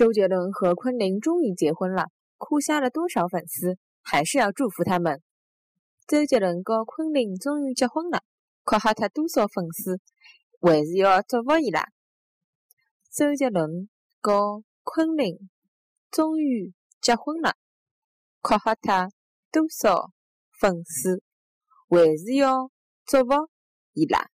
周杰伦和昆凌终于结婚了，哭瞎了多少粉丝，还是要祝福他们。周杰伦和昆凌终于结婚了，哭瞎他多少粉丝，还是要祝福伊拉。周杰伦和昆凌终于结婚了，哭瞎他多少粉丝，还是要祝福伊拉。